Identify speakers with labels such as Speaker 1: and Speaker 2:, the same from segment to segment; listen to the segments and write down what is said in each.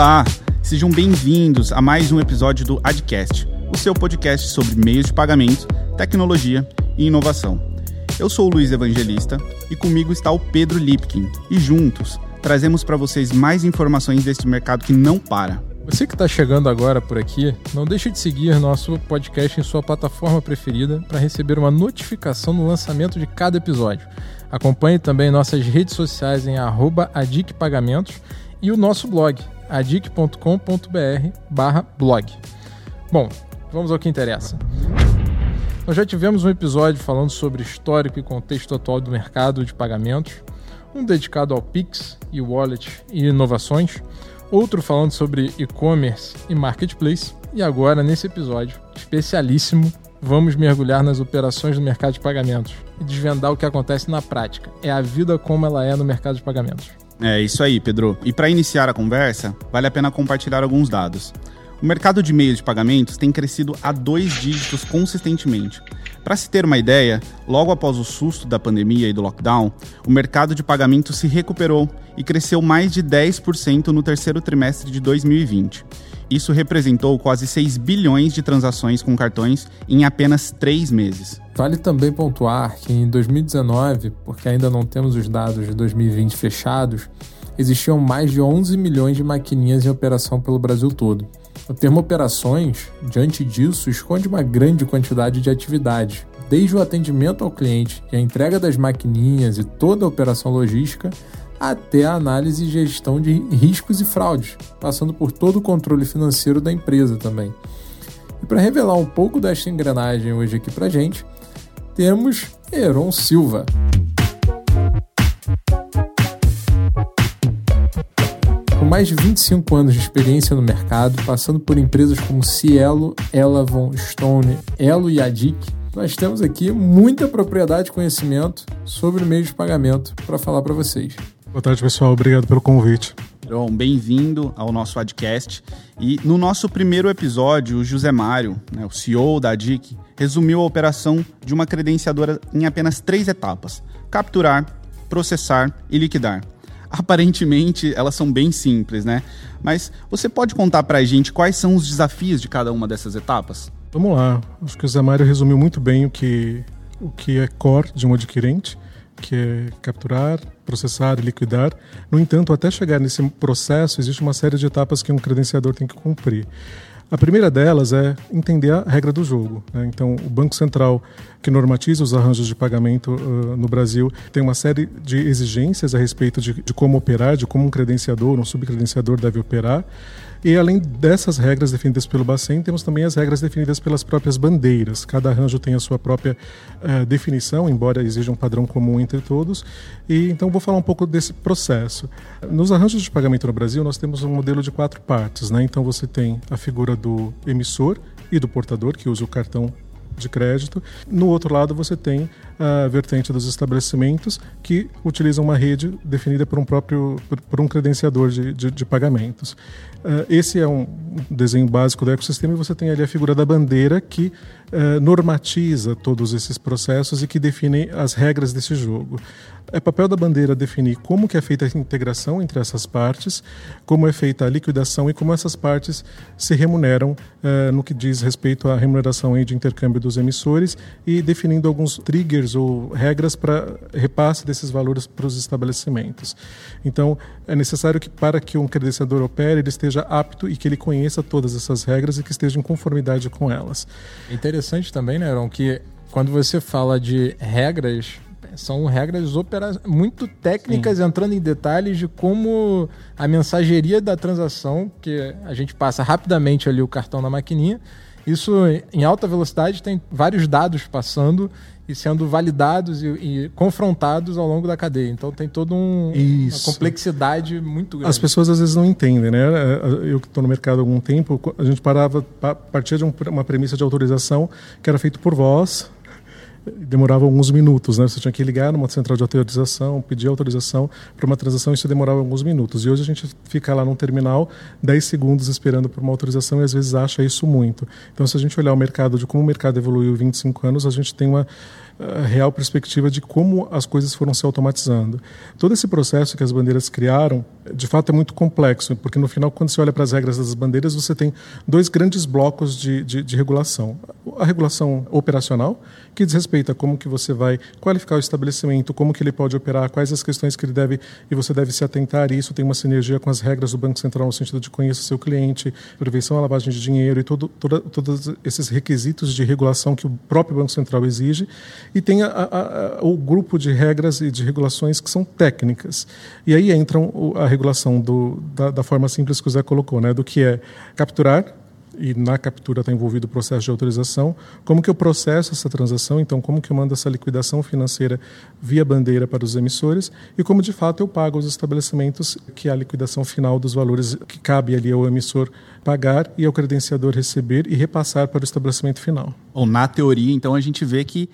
Speaker 1: Olá, sejam bem-vindos a mais um episódio do Adcast, o seu podcast sobre meios de pagamento, tecnologia e inovação. Eu sou o Luiz Evangelista e comigo está o Pedro Lipkin e juntos trazemos para vocês mais informações deste mercado que não para.
Speaker 2: Você que está chegando agora por aqui, não deixe de seguir nosso podcast em sua plataforma preferida para receber uma notificação no lançamento de cada episódio. Acompanhe também nossas redes sociais em adicpagamentos e o nosso blog, adic.com.br blog. Bom, vamos ao que interessa. Nós já tivemos um episódio falando sobre histórico e contexto atual do mercado de pagamentos, um dedicado ao Pix e Wallet e inovações, outro falando sobre e-commerce e marketplace, e agora, nesse episódio especialíssimo, vamos mergulhar nas operações do mercado de pagamentos e desvendar o que acontece na prática. É a vida como ela é no mercado de pagamentos.
Speaker 1: É isso aí, Pedro. E para iniciar a conversa, vale a pena compartilhar alguns dados. O mercado de meios de pagamentos tem crescido a dois dígitos consistentemente. Para se ter uma ideia, logo após o susto da pandemia e do lockdown, o mercado de pagamentos se recuperou e cresceu mais de 10% no terceiro trimestre de 2020. Isso representou quase 6 bilhões de transações com cartões em apenas três meses.
Speaker 2: Vale também pontuar que em 2019, porque ainda não temos os dados de 2020 fechados, existiam mais de 11 milhões de maquininhas em operação pelo Brasil todo. O termo operações, diante disso, esconde uma grande quantidade de atividades, desde o atendimento ao cliente e a entrega das maquininhas e toda a operação logística, até a análise e gestão de riscos e fraudes, passando por todo o controle financeiro da empresa também. E para revelar um pouco desta engrenagem hoje aqui para gente, temos Heron Silva. mais de 25 anos de experiência no mercado, passando por empresas como Cielo, Elavon, Stone, Elo e Adic, nós temos aqui muita propriedade e conhecimento sobre meios de pagamento para falar para vocês.
Speaker 3: Boa tarde, pessoal. Obrigado pelo convite.
Speaker 1: Bom, bem-vindo ao nosso podcast. E no nosso primeiro episódio, o José Mário, né, o CEO da ADIC, resumiu a operação de uma credenciadora em apenas três etapas: capturar, processar e liquidar aparentemente elas são bem simples, né? Mas você pode contar para a gente quais são os desafios de cada uma dessas etapas?
Speaker 3: Vamos lá. Acho que o Zé Mário resumiu muito bem o que, o que é core de um adquirente, que é capturar, processar e liquidar. No entanto, até chegar nesse processo, existe uma série de etapas que um credenciador tem que cumprir. A primeira delas é entender a regra do jogo. Né? Então, o Banco Central, que normatiza os arranjos de pagamento uh, no Brasil, tem uma série de exigências a respeito de, de como operar, de como um credenciador, um subcredenciador deve operar. E além dessas regras definidas pelo Bacen, temos também as regras definidas pelas próprias bandeiras. Cada arranjo tem a sua própria definição, embora exija um padrão comum entre todos. E então vou falar um pouco desse processo. Nos arranjos de pagamento no Brasil, nós temos um modelo de quatro partes. Né? Então você tem a figura do emissor e do portador, que usa o cartão de crédito. No outro lado, você tem a vertente dos estabelecimentos que utilizam uma rede definida por um próprio por um credenciador de, de, de pagamentos. Uh, esse é um desenho básico do ecossistema e você tem ali a figura da bandeira que uh, normatiza todos esses processos e que define as regras desse jogo. É papel da bandeira definir como que é feita a integração entre essas partes, como é feita a liquidação e como essas partes se remuneram uh, no que diz respeito à remuneração de intercâmbio dos emissores e definindo alguns triggers ou regras para repasse desses valores para os estabelecimentos. Então, é necessário que para que um credenciador opere, ele esteja apto e que ele conheça todas essas regras e que esteja em conformidade com elas.
Speaker 2: É interessante também, né, Aaron, que quando você fala de regras são regras opera muito técnicas, Sim. entrando em detalhes de como a mensageria da transação, que a gente passa rapidamente ali o cartão na maquininha, isso em alta velocidade tem vários dados passando e sendo validados e, e, confrontados ao longo da cadeia. Então tem toda um, uma complexidade muito grande.
Speaker 3: As pessoas às vezes não entendem, né? Eu que estou no mercado há algum tempo, a gente parava, partia de uma premissa de autorização que era feito por voz, demorava alguns minutos, né? Você tinha que ligar numa central de autorização, pedir autorização para uma transação, isso demorava alguns minutos. E hoje a gente fica lá num terminal 10 segundos esperando por uma autorização e às vezes acha isso muito. Então, se a gente olhar o mercado, de como o mercado evoluiu em 25 anos, a gente tem uma a real perspectiva de como as coisas foram se automatizando. Todo esse processo que as bandeiras criaram, de fato, é muito complexo, porque no final, quando você olha para as regras das bandeiras, você tem dois grandes blocos de, de, de regulação. A regulação operacional, que diz respeito a como que você vai qualificar o estabelecimento, como que ele pode operar, quais as questões que ele deve e você deve se atentar, isso tem uma sinergia com as regras do Banco Central no sentido de conhecer seu cliente, prevenção à lavagem de dinheiro e todo, toda, todos esses requisitos de regulação que o próprio Banco Central exige e tem a, a, a, o grupo de regras e de regulações que são técnicas. E aí entram a regulação do, da, da, forma simples que o Zé colocou, né, do que é capturar, e na captura está envolvido o processo de autorização, como que eu processo essa transação, então como que eu mando essa liquidação financeira via bandeira para os emissores? E como de fato eu pago os estabelecimentos que é a liquidação final dos valores que cabe ali ao emissor pagar e ao credenciador receber e repassar para o estabelecimento final.
Speaker 1: Ou na teoria, então a gente vê que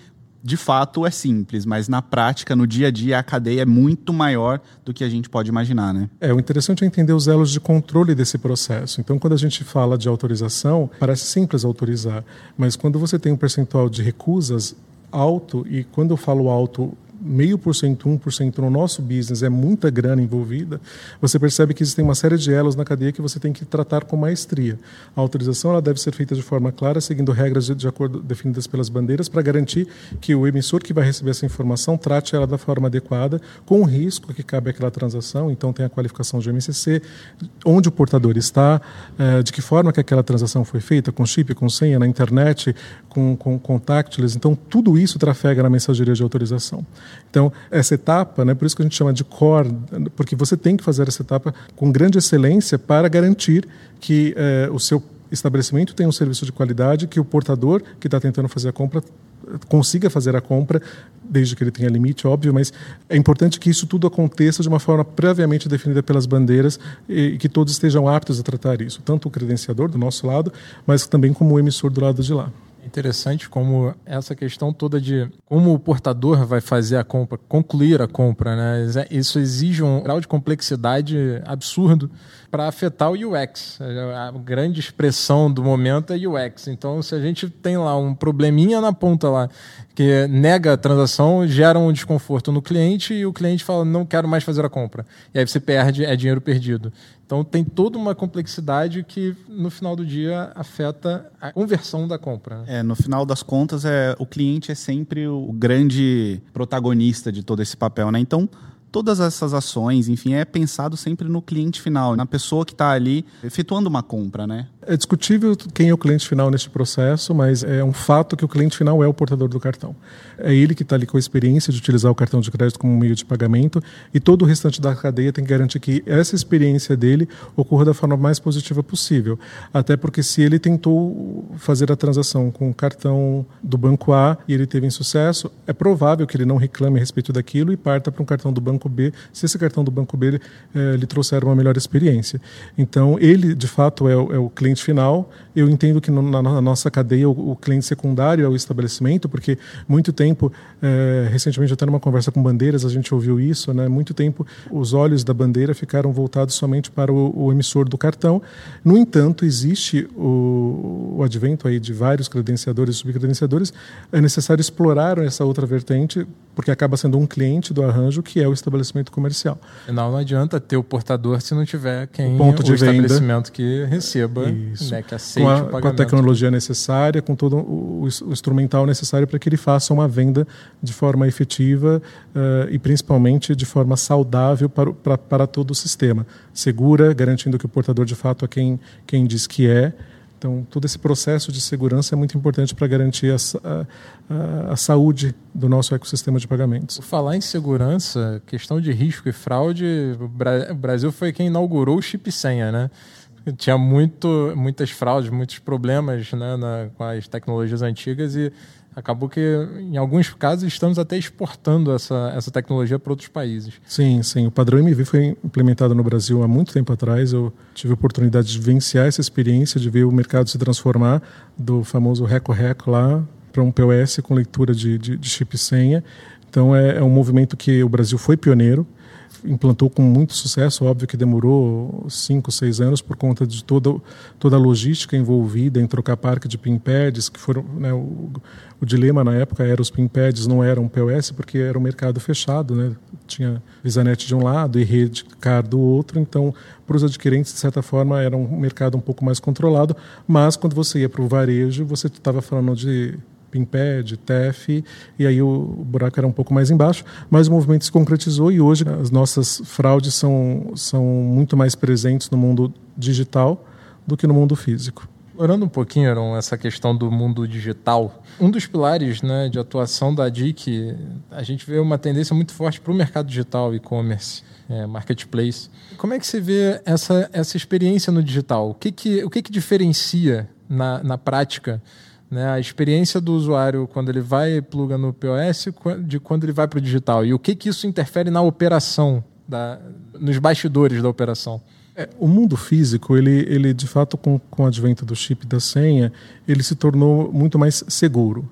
Speaker 1: de fato é simples, mas na prática, no dia a dia, a cadeia é muito maior do que a gente pode imaginar, né?
Speaker 3: É, o interessante é entender os elos de controle desse processo. Então, quando a gente fala de autorização, parece simples autorizar, mas quando você tem um percentual de recusas alto, e quando eu falo alto, meio por cento, um por cento no nosso business, é muita grana envolvida, você percebe que existem uma série de elos na cadeia que você tem que tratar com maestria. A autorização ela deve ser feita de forma clara, seguindo regras de, de acordo definidas pelas bandeiras, para garantir que o emissor que vai receber essa informação trate ela da forma adequada, com o risco que cabe àquela transação. Então, tem a qualificação de MCC, onde o portador está, eh, de que forma que aquela transação foi feita, com chip, com senha, na internet, com, com contactless. Então, tudo isso trafega na mensageria de autorização. Então, essa etapa, né, por isso que a gente chama de core, porque você tem que fazer essa etapa com grande excelência para garantir que eh, o seu estabelecimento tenha um serviço de qualidade, que o portador que está tentando fazer a compra consiga fazer a compra, desde que ele tenha limite, óbvio, mas é importante que isso tudo aconteça de uma forma previamente definida pelas bandeiras e que todos estejam aptos a tratar isso, tanto o credenciador do nosso lado, mas também como o emissor do lado de lá
Speaker 2: interessante como essa questão toda de como o portador vai fazer a compra, concluir a compra, né? Isso exige um grau de complexidade absurdo para afetar o UX. A grande expressão do momento é UX. Então, se a gente tem lá um probleminha na ponta lá que nega a transação, gera um desconforto no cliente e o cliente fala não quero mais fazer a compra. E aí você perde, é dinheiro perdido. Então tem toda uma complexidade que no final do dia afeta a conversão da compra. Né?
Speaker 1: É, no final das contas é o cliente é sempre o grande protagonista de todo esse papel, né? Então todas essas ações, enfim, é pensado sempre no cliente final, na pessoa que está ali efetuando uma compra, né?
Speaker 3: É discutível quem é o cliente final neste processo, mas é um fato que o cliente final é o portador do cartão. É ele que está ali com a experiência de utilizar o cartão de crédito como meio de pagamento e todo o restante da cadeia tem que garantir que essa experiência dele ocorra da forma mais positiva possível. Até porque se ele tentou fazer a transação com o cartão do banco A e ele teve insucesso, é provável que ele não reclame a respeito daquilo e parta para um cartão do banco B, se esse cartão do banco B é, lhe trouxer uma melhor experiência. Então, ele, de fato, é o, é o cliente final. Eu entendo que na, nossa cadeia, o, cliente secundário é o estabelecimento, porque muito tempo, é, recentemente, até numa conversa com bandeiras, a gente ouviu isso, né? muito tempo, os olhos da bandeira ficaram voltados somente para o, o emissor do cartão. No entanto, existe o, o advento aí de vários credenciadores e subcredenciadores, é necessário explorar essa outra vertente, porque acaba sendo um cliente do arranjo que é o estabelecimento comercial.
Speaker 2: Não, não adianta ter o portador se não tiver quem o, ponto de o estabelecimento que receba, né, que aceite
Speaker 3: com a. Com a tecnologia necessária, com todo o, o instrumental necessário para que ele faça uma venda de forma efetiva uh, e principalmente de forma saudável para, para, para todo o sistema. Segura, garantindo que o portador de fato é quem, quem diz que é, então, todo esse processo de segurança é muito importante para garantir a, a, a, saúde do nosso ecossistema de pagamentos.
Speaker 2: Por falar em segurança, questão de risco e fraude, o Brasil foi quem inaugurou o chip senha, né? Tinha muito, muitas fraudes, muitos problemas né, na, com as tecnologias antigas e acabou que, em alguns casos, estamos até exportando essa, essa tecnologia para outros países.
Speaker 3: Sim, sim. O padrão MV foi implementado no Brasil há muito tempo atrás. Eu tive a oportunidade de vivenciar essa experiência, de ver o mercado se transformar do famoso reco-reco lá para um POS com leitura de, de, de chip senha. Então é, é um movimento que o Brasil foi pioneiro implantou com muito sucesso, óbvio que demorou cinco, seis anos por conta de toda, toda a logística envolvida em trocar parque de pin pads, que foram né, o, o, dilema na época era os pin pads não eram POS porque era um mercado fechado, né? tinha VisaNet de um lado e rede car do outro, então para os adquirentes de certa forma era um mercado um pouco mais controlado, mas quando você ia para o varejo você estava falando de Pimped, TEF, e aí o buraco era um pouco mais embaixo, mas o movimento se concretizou e hoje as nossas fraudes são, são muito mais presentes no mundo digital do que no mundo físico.
Speaker 2: Orando um pouquinho, Aaron, essa questão do mundo digital, um dos pilares né, de atuação da DIC, a gente vê uma tendência muito forte para o mercado digital, e-commerce, é, marketplace. Como é que você vê essa, essa experiência no digital? O que, que, o que, que diferencia na, na prática né, a experiência do usuário quando ele vai e pluga no POS de quando ele vai para o digital e o que, que isso interfere na operação, da, nos bastidores da operação.
Speaker 3: É, o mundo físico, ele, ele de fato, com, com o advento do chip da senha, ele se tornou muito mais seguro.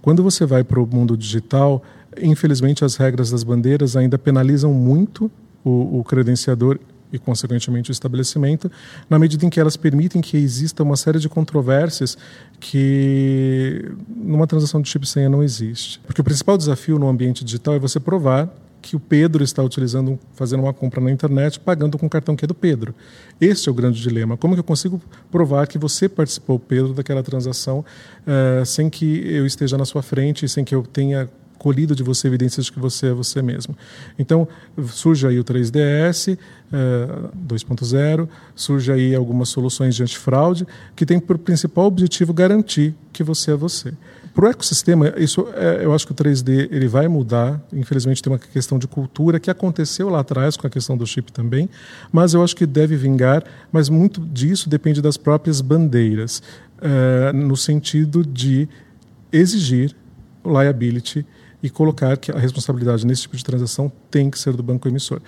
Speaker 3: Quando você vai para o mundo digital, infelizmente as regras das bandeiras ainda penalizam muito o, o credenciador e, consequentemente, o estabelecimento, na medida em que elas permitem que exista uma série de controvérsias que numa transação de chip senha não existe. Porque o principal desafio no ambiente digital é você provar que o Pedro está utilizando, fazendo uma compra na internet, pagando com o cartão que é do Pedro. Este é o grande dilema. Como que eu consigo provar que você participou, Pedro, daquela transação, uh, sem que eu esteja na sua frente, sem que eu tenha colhido de você evidências de que você é você mesmo. Então, surge aí o 3DS uh, 2.0, surge aí algumas soluções de antifraude que tem por principal objetivo garantir que você é você. Para o ecossistema, isso é, eu acho que o 3D ele vai mudar. Infelizmente, tem uma questão de cultura que aconteceu lá atrás com a questão do chip também, mas eu acho que deve vingar. Mas muito disso depende das próprias bandeiras, uh, no sentido de exigir liability e colocar que a responsabilidade nesse tipo de transação tem que ser do banco emissor.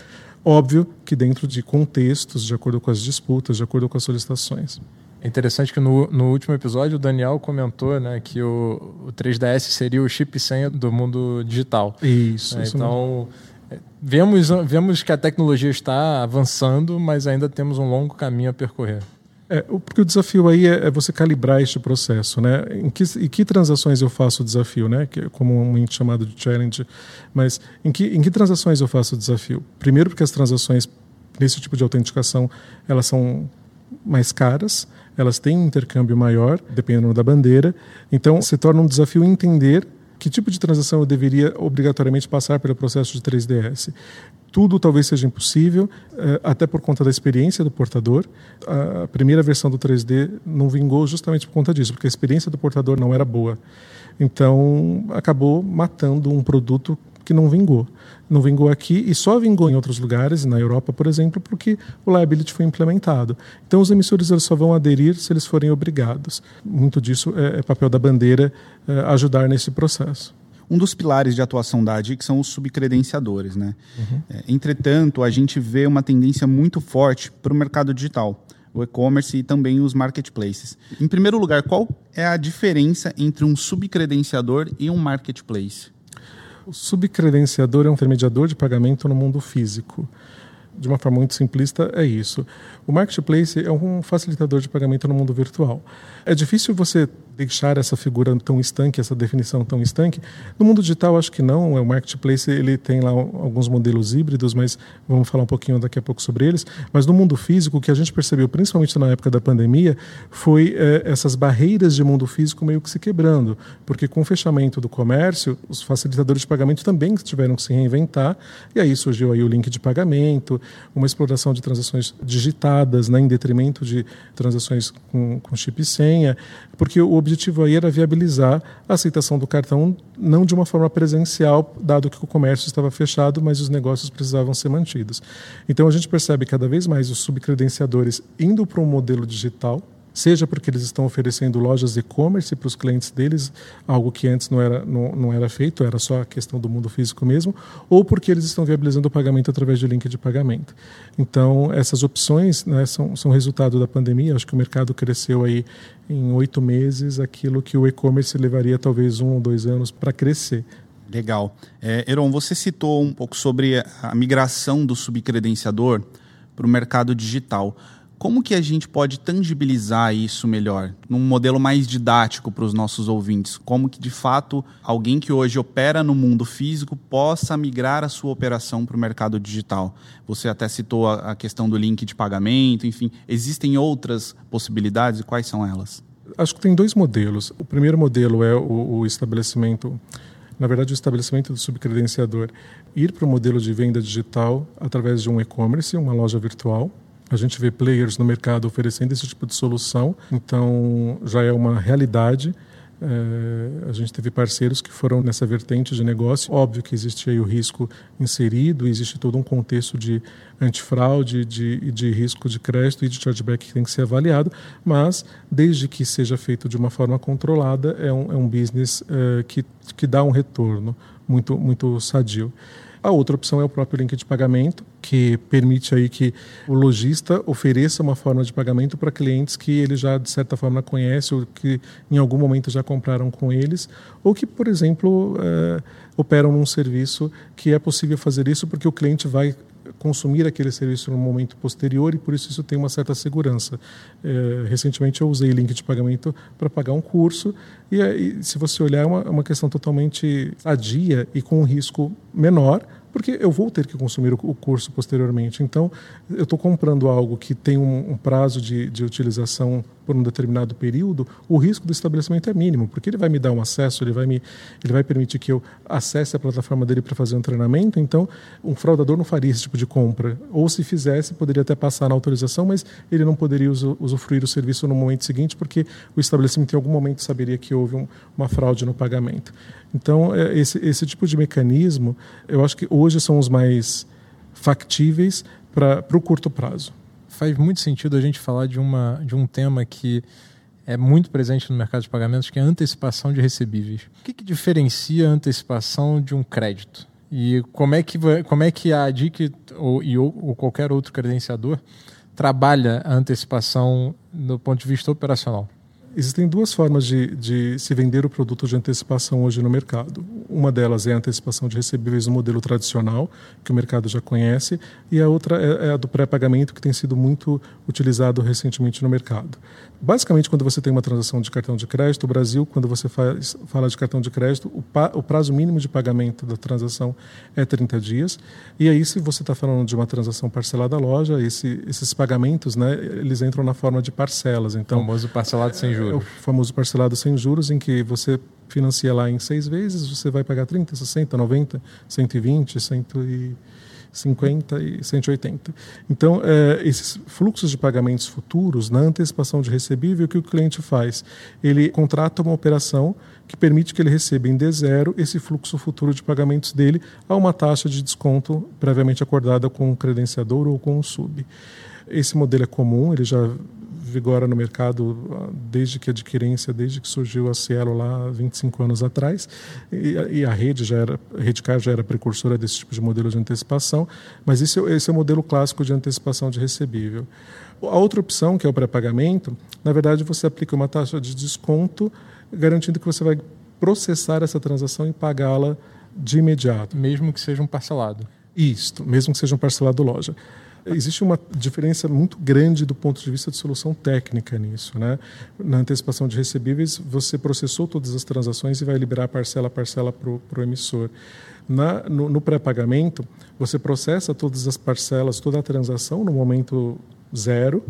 Speaker 3: Óbvio que dentro de contextos, de acordo com as disputas, de acordo com as solicitações.
Speaker 2: É interessante que no, no último episódio o Daniel comentou né, que o, o 3DS seria o chip senha do mundo digital.
Speaker 3: Isso.
Speaker 2: É,
Speaker 3: isso
Speaker 2: então, é, vemos, vemos que a tecnologia está avançando, mas ainda temos um longo caminho a percorrer.
Speaker 3: É, porque o desafio aí é, é, você calibrar este processo, né? Em que, em que transações eu faço o desafio, né? Que é comumente chamado de challenge. Mas em que, em que transações eu faço o desafio? Primeiro porque as transações nesse tipo de autenticação elas são mais caras, elas têm um intercâmbio maior, dependendo da bandeira. Então se torna um desafio entender que tipo de transação eu deveria obrigatoriamente passar pelo processo de 3DS tudo talvez seja impossível, eh, até por conta da experiência do portador. A primeira versão do 3D não vingou justamente por conta disso, porque a experiência do portador não era boa. Então, acabou matando um produto que não vingou. Não vingou aqui e só vingou em outros lugares, na Europa, por exemplo, porque o liability foi implementado. Então, os emissores eles só vão aderir se eles forem obrigados. Muito disso é, é papel da bandeira é, ajudar nesse processo.
Speaker 1: Um dos pilares de atuação da ADIC são os subcredenciadores. Né? Uhum. É, entretanto, a gente vê uma tendência muito forte para o mercado digital, o e-commerce e também os marketplaces. Em primeiro lugar, qual é a diferença entre um subcredenciador e um marketplace?
Speaker 3: O subcredenciador é um intermediador de pagamento no mundo físico. De uma forma muito simplista, é isso. O marketplace é um facilitador de pagamento no mundo virtual. É difícil você deixar essa figura tão estanque, essa definição tão estanque. No mundo digital, acho que não. O marketplace ele tem lá alguns modelos híbridos, mas vamos falar um pouquinho daqui a pouco sobre eles. Mas no mundo físico, o que a gente percebeu, principalmente na época da pandemia, foi é, essas barreiras de mundo físico meio que se quebrando, porque com o fechamento do comércio, os facilitadores de pagamento também tiveram que se reinventar, e aí surgiu aí o link de pagamento, uma exploração de transações digitadas, né, em detrimento de transações com, com chip e senha, porque o objetivo aí era viabilizar a aceitação do cartão não de uma forma presencial, dado que o comércio estava fechado, mas os negócios precisavam ser mantidos. Então a gente percebe cada vez mais os subcredenciadores indo para um modelo digital, seja porque eles estão oferecendo lojas e-commerce para os clientes deles, algo que antes não era, não, não era feito, era só a questão do mundo físico mesmo, ou porque eles estão viabilizando o pagamento através de link de pagamento. Então, essas opções né, são, são resultado da pandemia. Acho que o mercado cresceu aí em oito meses aquilo que o e-commerce levaria talvez um ou dois anos para crescer.
Speaker 1: Legal. É, você citou um pouco sobre a migração do subcredenciador para o mercado digital. Como que a gente pode tangibilizar isso melhor, num modelo mais didático para os nossos ouvintes? Como que, de fato, alguém que hoje opera no mundo físico possa migrar a sua operação para o mercado digital? Você até citou a, questão do link de pagamento, enfim. Existem outras possibilidades e quais são elas?
Speaker 3: Acho que tem dois modelos. O primeiro modelo é o, o estabelecimento na verdade, o estabelecimento do subcredenciador ir para o modelo de venda digital através de um e-commerce, uma loja virtual. A gente vê players no mercado oferecendo esse tipo de solução, então já é uma realidade. É, a gente teve parceiros que foram nessa vertente de negócio. Óbvio que existe aí o risco inserido, existe todo um contexto de antifraude, de, de risco de crédito e de chargeback que tem que ser avaliado, mas desde que seja feito de uma forma controlada, é um, é um business é, que, que dá um retorno muito, muito sadio. A outra opção é o próprio link de pagamento, que permite aí que o lojista ofereça uma forma de pagamento para clientes que ele já de certa forma conhece ou que em algum momento já compraram com eles, ou que, por exemplo, é, operam num serviço que é possível fazer isso porque o cliente vai consumir aquele serviço no momento posterior e por isso isso tem uma certa segurança. É, recentemente eu usei link de pagamento para pagar um curso e, se você olhar é uma, é uma questão totalmente sadia e com um risco menor porque eu vou ter que consumir o curso posteriormente. Então, eu estou comprando algo que tem um, um prazo de, de, utilização por um determinado período, o risco do estabelecimento é mínimo, porque ele vai me dar um acesso, ele vai, me, ele vai permitir que eu acesse a plataforma dele para fazer um treinamento. Então, um fraudador não faria esse tipo de compra. Ou se fizesse, poderia até passar na autorização, mas ele não poderia usufruir o serviço no momento seguinte, porque o estabelecimento em algum momento saberia que houve um, uma fraude no pagamento. Então, é, esse, esse tipo de mecanismo, eu acho que hoje são os mais factíveis para o curto prazo
Speaker 2: faz muito sentido a gente falar de, uma, de um tema que é muito presente no mercado de pagamentos, que é a antecipação de recebíveis. O que, que diferencia a antecipação de um crédito? E como é que, como é que a ADIC ou, ou qualquer outro credenciador trabalha a antecipação do ponto de vista operacional?
Speaker 3: Existem duas formas de, de, se vender o produto de antecipação hoje no mercado. Uma delas é a antecipação de recebíveis no modelo tradicional, que o mercado já conhece, e a outra é, é a do pré-pagamento, que tem sido muito utilizado recentemente no mercado. Basicamente, quando você tem uma transação de cartão de crédito, o Brasil, quando você faz, fala de cartão de crédito, o, pa, o, prazo mínimo de pagamento da transação é 30 dias. E aí, se você está falando de uma transação parcelada à loja, esse, esses pagamentos, né, eles entram na forma de parcelas. Então,
Speaker 2: o famoso parcelado sem juros. É,
Speaker 3: o famoso parcelado sem juros, em que você financia lá em seis vezes, você vai pagar 30, 60, 90, 120, 100 e 50 e 180. Então, é, esses fluxos de pagamentos futuros, na antecipação de recebível, o que o cliente faz? Ele contrata uma operação que permite que ele receba em D0 esse fluxo futuro de pagamentos dele a uma taxa de desconto previamente acordada com o credenciador ou com o sub. Esse modelo é comum, ele já vigora no mercado ah, desde que a adquirência, desde que surgiu a Cielo lá 25 anos atrás, e, e a rede já era, a Redcar já era precursora desse tipo de modelo de antecipação, mas esse, esse é o modelo clássico de antecipação de recebível. A outra opção, que é o pré-pagamento, na verdade você aplica uma taxa de desconto, garantindo que você vai processar essa transação e pagá-la de imediato.
Speaker 2: Mesmo que seja um parcelado.
Speaker 3: Isto, mesmo que seja um parcelado loja existe uma diferença muito grande do ponto de vista de solução técnica nisso. Né? Na antecipação de recebíveis, você processou todas as transações e vai liberar parcela a parcela para o emissor. Na, no, no pré-pagamento, você processa todas as parcelas, toda a transação no momento zero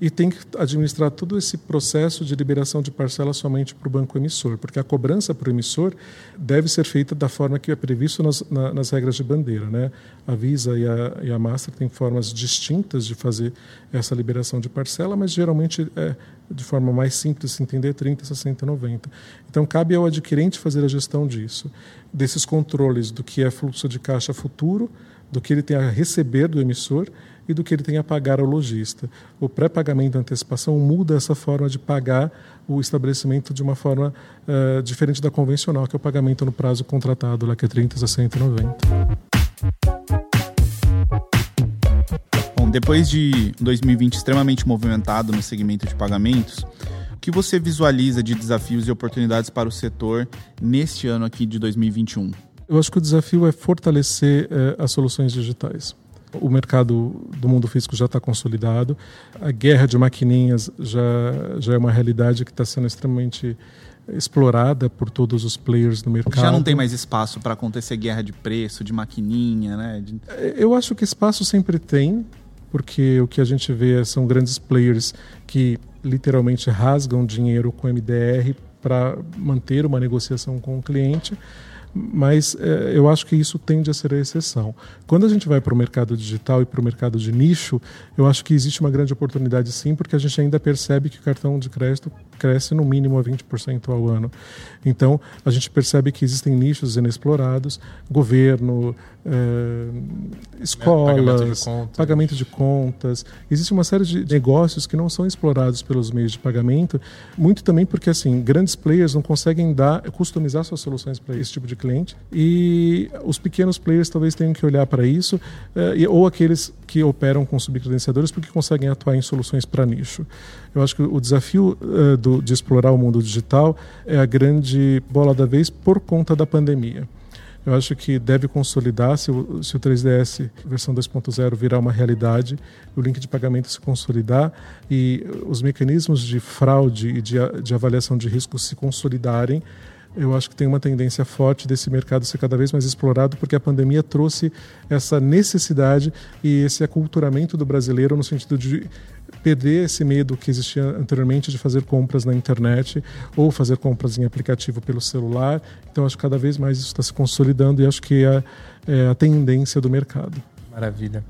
Speaker 3: e tem que administrar todo esse processo de liberação de parcela somente para o banco emissor, porque a cobrança para o emissor deve ser feita da forma que é previsto nas, na, nas regras de bandeira. Né? A Visa e a, e a Master têm formas distintas de fazer essa liberação de parcela, mas geralmente é de forma mais simples de entender 30, 60, 90. Então cabe ao adquirente fazer a gestão disso, desses controles do que é fluxo de caixa futuro, do que ele tem a receber do emissor e do que ele tem a pagar ao lojista. O pré-pagamento da antecipação muda essa forma de pagar o estabelecimento de uma forma uh, diferente da convencional, que é o pagamento no prazo contratado, lá que é 30, 60 e 90.
Speaker 1: Bom, depois de 2020 extremamente movimentado no segmento de pagamentos, o que você visualiza de desafios e oportunidades para o setor neste ano aqui de 2021?
Speaker 3: Eu acho que o desafio é fortalecer uh, as soluções digitais. O mercado do mundo físico já está consolidado, a guerra de maquininhas já, já é uma realidade que está sendo extremamente explorada por todos os players do mercado.
Speaker 1: Já não tem mais espaço para acontecer guerra de preço, de maquininha, né? De...
Speaker 3: Eu acho que espaço sempre tem, porque o que a gente vê são grandes players que literalmente rasgam dinheiro com MDR para manter uma negociação com o cliente mas é, eu acho que isso tende a ser a exceção. Quando a gente vai para o mercado digital e para o mercado de nicho, eu acho que existe uma grande oportunidade sim, porque a gente ainda percebe que o cartão de crédito cresce no mínimo a 20% ao ano. Então, a gente percebe que existem nichos inexplorados, governo, é, escolas, pagamento de, contas. pagamento de contas. Existe uma série de negócios que não são explorados pelos meios de pagamento, muito também porque assim grandes players não conseguem dar, customizar suas soluções para esse tipo de cliente e os pequenos players talvez tenham que olhar para isso, é, ou aqueles que operam com subcredenciadores porque conseguem atuar em soluções para nicho. Eu acho que o desafio uh, do, de explorar o mundo digital é a grande bola da vez por conta da pandemia. Eu acho que deve consolidar, se o, se o 3DS versão 2.0 virar uma realidade, o link de pagamento se consolidar e os mecanismos de fraude e de, de avaliação de risco se consolidarem, eu acho que tem uma tendência forte desse mercado ser cada vez mais explorado, porque a pandemia trouxe essa necessidade e esse aculturamento do brasileiro no sentido de perder esse medo que existia anteriormente de fazer compras na internet ou fazer compras em aplicativo pelo celular. Então, acho que cada vez mais isso está se consolidando e acho que é, é a tendência do mercado.
Speaker 2: Maravilha.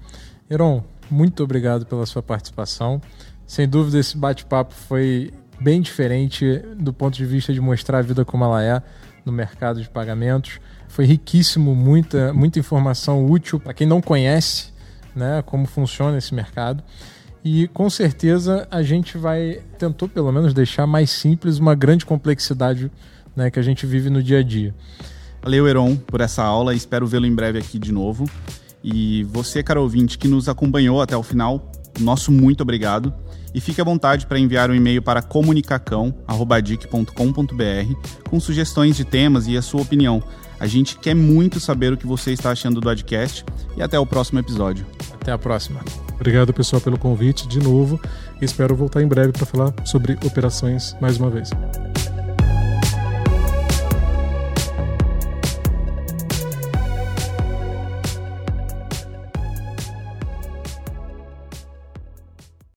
Speaker 2: Heron, muito obrigado pela sua participação. Sem dúvida, esse bate-papo foi bem diferente do ponto de vista de mostrar a vida como ela é no mercado de pagamentos. Foi riquíssimo, muita, muita informação útil para quem não conhece né, como funciona esse mercado. E com certeza a gente vai tentou pelo menos deixar mais simples uma grande complexidade né, que a gente vive no dia a dia.
Speaker 1: Valeu, Heron, por essa aula. Espero vê-lo em breve aqui de novo. E você, caro ouvinte, que nos acompanhou até o final, nosso muito obrigado. E fique à vontade para enviar um e-mail para comunicacão.dic.com.br com sugestões de temas e a sua opinião. A gente quer muito saber o que você está achando do podcast e até o próximo episódio.
Speaker 2: Até a próxima.
Speaker 3: Obrigado, pessoal, pelo convite de novo. Espero voltar em breve para falar sobre operações mais uma vez.